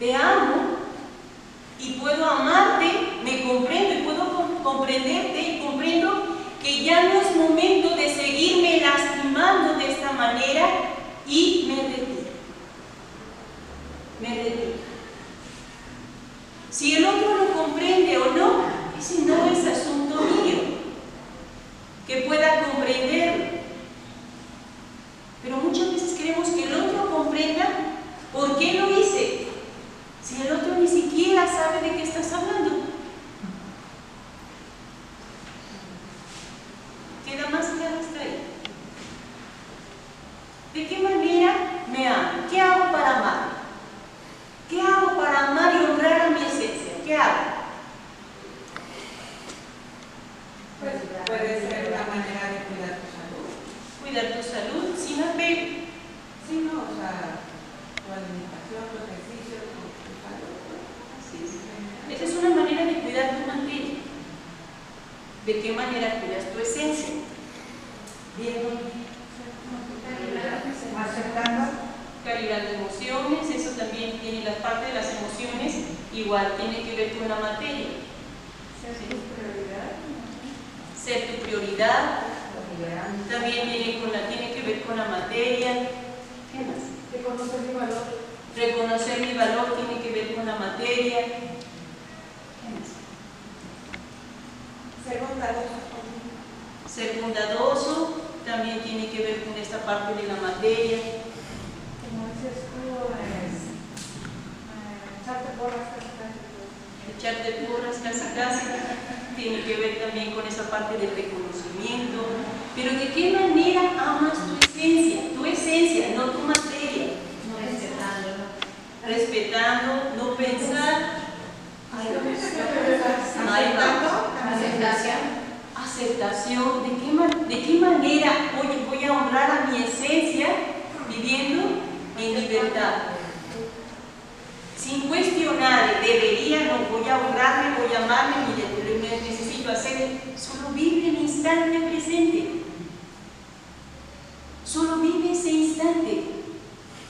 te amo y puedo amarte, me comprendo y puedo comprenderte y comprendo que ya no es momento de seguirme lastimando de esta manera y me retiro. Me retiro. Si el otro lo comprende o no, ese no es asunto mío. Que pueda comprenderlo. Pero muchas veces queremos que el otro comprenda por qué lo hice. Si el otro ni siquiera sabe de qué estás hablando. Queda más claro hasta ahí. ¿De qué manera me amo? ¿Qué hago para amar? ¿Qué hago para amar y honrar a mi esencia? ¿Qué hago? Pues puede ser una manera de cuidar tu salud. Cuidar tu salud sin apego. Sí, no, o sea, tu alimentación, tu ejercicio, tu, tu salud. Así es. Esa es una manera de cuidar tu materia. ¿De qué manera cuidas tu esencia? Bien, Aceptando. calidad de emociones, eso también tiene la parte de las emociones, igual tiene que ver con la materia. Ser tu prioridad. Ser tu prioridad, también tiene, con la, tiene que ver con la materia. ¿Qué más? Reconocer mi valor. Reconocer mi valor tiene que ver con la materia. ¿Qué más? Ser bondadoso. Ser bondadoso también tiene que ver con esta parte de la materia. Como dices tú, es eh, echarte porras casi. Echarte porras casi casi tiene que ver también con esa parte del reconocimiento. Pero ¿de qué manera amas tu esencia? Tu esencia, no tu materia. No respetándolo. Respetando, no pensar. Aceptando. Aceptación. Aceptación. ¿De qué, de qué manera oye, voy a honrar a mi esencia viviendo en libertad? Debería, no voy a honrarme, voy a amarme, que necesito hacer, solo vive el instante presente. Solo vive ese instante.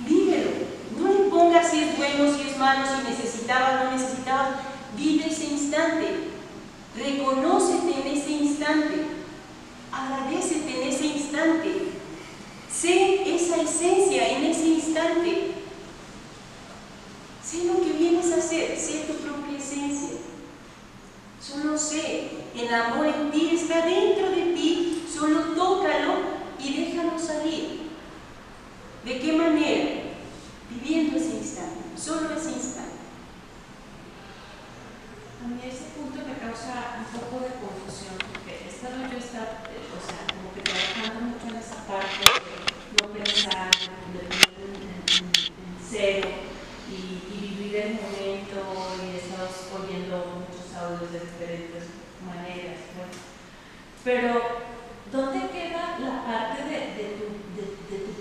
Vívelo. No le pongas si es bueno, si es malo, si necesitabas, no necesitabas. Vive ese instante. Reconócete en ese instante. Agradecete en ese instante. Sé esa esencia en ese instante. Sé lo que vienes a hacer, sé tu propia esencia. Solo sé, el amor en ti está dentro de ti, solo tócalo y déjalo salir. ¿De qué manera? Viviendo ese instante, solo ese instante. A mí ese punto me causa un poco de confusión porque esta, eh, o sea, como que trabajando mucho en esa parte de no pensar, de poner en, en- en cero y, y vivir el momento y he estado oyendo muchos audios de diferentes maneras, ¿no? Pero, ¿dónde queda la parte de, de tu, de, de tu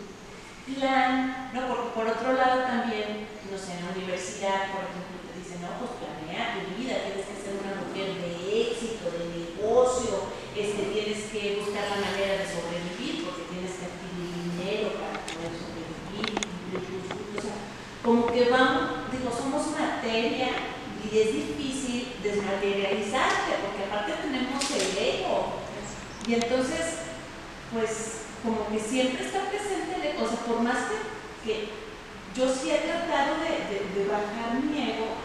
plan? No, por, por otro lado también, no sé, en la universidad, por ejemplo, te dicen, no, pues planea tu vida, tienes que ser una mujer de éxito, de negocio, este, tienes que buscar la manera de sobrevivir, porque tienes que adquirir dinero para poder sobrevivir, cumplir tus gustos, o sea, digo, somos materia y es difícil desmaterializarte, porque aparte tenemos el ego. Y entonces, pues, como que siempre está presente, el ego, o sea, por más que, yo sí he tratado de, de- de bajar mi ego,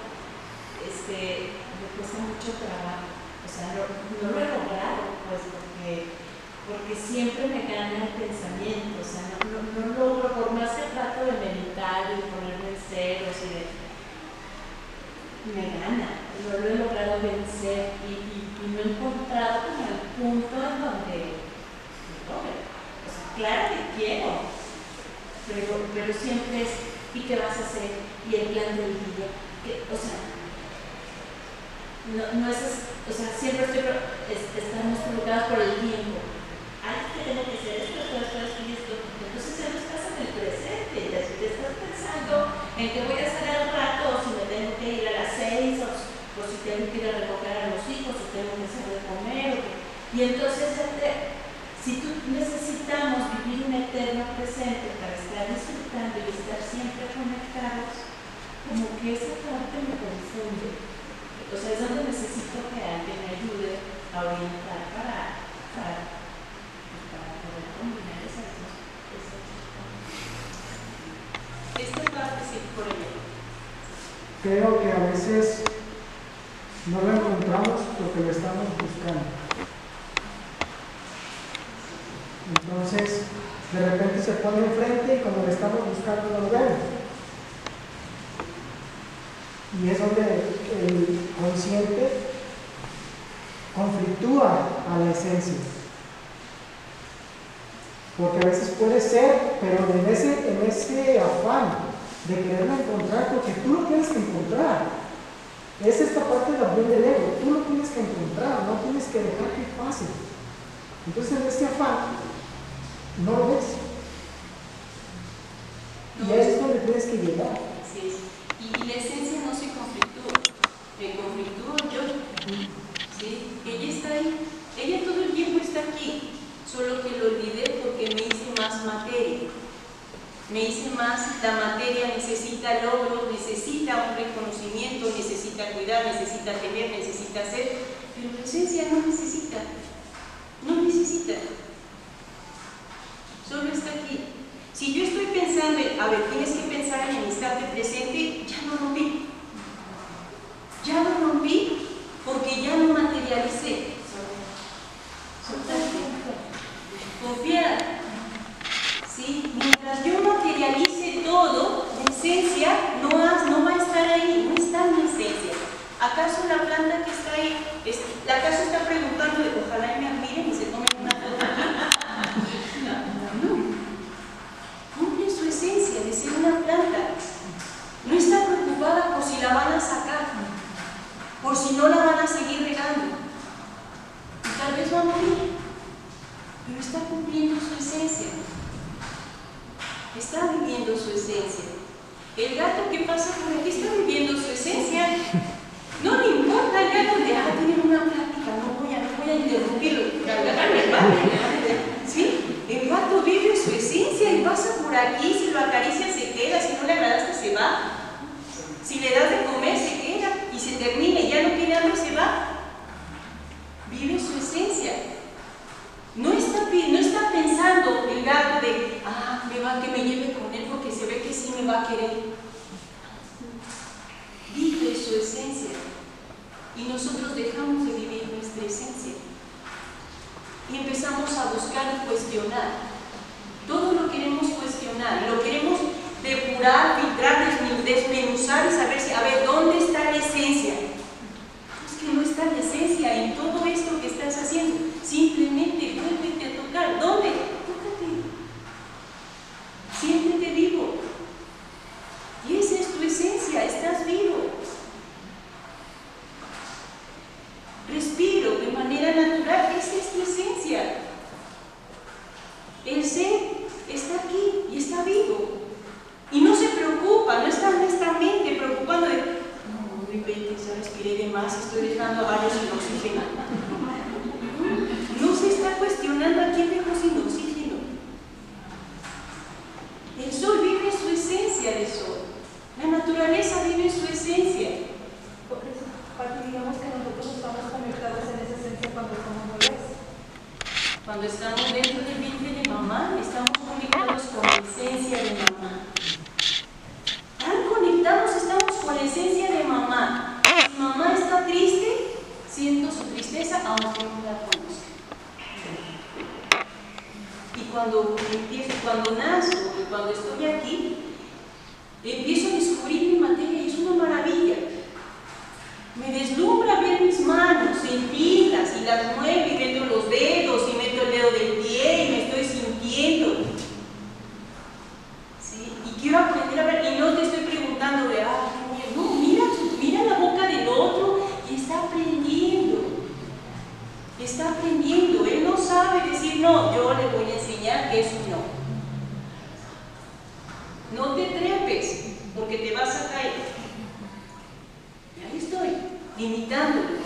este, me cuesta mucho trabajo. O sea, no, no lo he logrado, pues, porque, porque siempre me gana el pensamiento. O sea, no, logro, por más que trato de meditar y de ponerme en ceros y de. Me gana, no lo he logrado vencer y, y- no he encontrado como el punto en donde me. O sea, claro que quiero, pero, pero siempre es, ¿y qué vas a hacer? Y el plan del día, o sea, no, es, o sea, siempre estamos preocupados por el tiempo. Ay, es que tengo que hacer esto, esto, esto, esto y esto. Entonces ya no estás en el presente, ya te estás pensando en qué voy a hacer al rato, o si me tengo que ir a las seis, o, si tengo que ir a recoger a los hijos, o tengo que hacer de comer. Y entonces si tú necesitamos vivir un eterno presente para estar disfrutando y estar siempre conectados, como que esa parte me confunde. O sea, es donde necesito que alguien me ayude a orientar para poder combinar esas dos. Esas Esta parte sí, por ejemplo. Creo que a veces no lo encontramos porque lo estamos buscando. Entonces, de repente se pone enfrente y como lo estamos buscando no lo vemos. Y es donde el consciente conflictúa a la esencia. Porque a veces puede ser, pero en ese, en ese afán de quererlo encontrar, porque tú lo tienes que encontrar. Es esta parte también del ego, tú lo tienes que encontrar, no tienes que dejar que pase. Entonces en este afán no lo ves. Y ahí es donde tienes que llegar. Así es. Y, y la esencia no se conflictúa. Me conflictúo yo. ¿Sí? Ella está ahí. Ella todo el tiempo está aquí. Solo que lo olvidé porque me hice más materia. Me hice más, la materia necesita logros, necesita un reconocimiento, necesita cuidar, necesita tener, necesita hacer, pero la esencia no necesita, no necesita, solo está aquí. Si yo estoy pensando, en, a ver, tienes que pensar en el instante presente, ya no rompí, ya no rompí porque ya no materialicé. Confiar. ¿Sí? Mientras yo materialice todo, la esencia no, ha- no va a estar ahí, no está en mi esencia. ¿Acaso la planta que está ahí, es- acaso está preguntando, de, ojalá y me admiren y se tomen una foto aquí? No. Cumple su esencia de ser una planta. No está preocupada por si la van a sacar, por si no la van a seguir regando. Y tal vez va a morir, pero cumpliendo su esencia está viviendo su esencia. El gato que pasa por aquí está viviendo su esencia. No le importa el gato de, ah, tienen una plática, no voy a, no voy a interrumpirlo. ¿Sí? El gato vive su esencia y pasa por aquí, si lo acaricia se queda, si no le agradaste se va. Si le das de comer se queda y se termina y ya no tiene hambre se va. Vive su esencia. No está, pi- no está pensando el gato de, ah, me va que me lleve con él porque se ve que sí me va a querer. Vive esencia. Y nosotros dejamos de vivir nuestra esencia. Y empezamos a buscar y cuestionar. Todo lo queremos cuestionar, lo queremos depurar, filtrar, desmen- desmenuzar y saber si, a ver, ¿dónde está la esencia? Es que no está la esencia en todo esto que estás haciendo. Simplemente vuélvete a tocar. ¿Dónde? Tócate. Siéntete vivo. Y esa es tu esencia, estás vivo. Respiro de manera natural, esa es tu esencia. El ser está aquí y está vivo. Y no se preocupa, no está honestamente preocupando de, no, de repente ya respiré de más, estoy dejando a varios sin oxígeno. No se está cuestionando a quién dejó sin oxígeno. El sol vive su esencia de sol. La naturaleza vive su esencia. Por eso, Pati, digamos que nosotros estamos conectados en esa esencia cuando somos bebés. Cuando estamos dentro del vientre de mamá, estamos conectados con la esencia de mamá. Tan conectados estamos con la esencia de mamá. Si mamá está triste, siento su tristeza aunque no la conozca. Y cuando empiezo, cuando nazco y cuando estoy aquí, empiezo a descubrir mi materia y es una maravilla. Me deslumbra ver mis manos, sentirlas y las muevo y meto los dedos y meto el dedo del pie y me estoy sintiendo. ¿Sí? Y quiero aprender a ver, y no te estoy preguntando de, ah, qué bien". no, mira, mira la boca del otro y está aprendiendo. Está aprendiendo. Él no sabe decir no, yo le voy a que es no. No te trepes, porque te vas a caer. Y ahí estoy, limitándolo.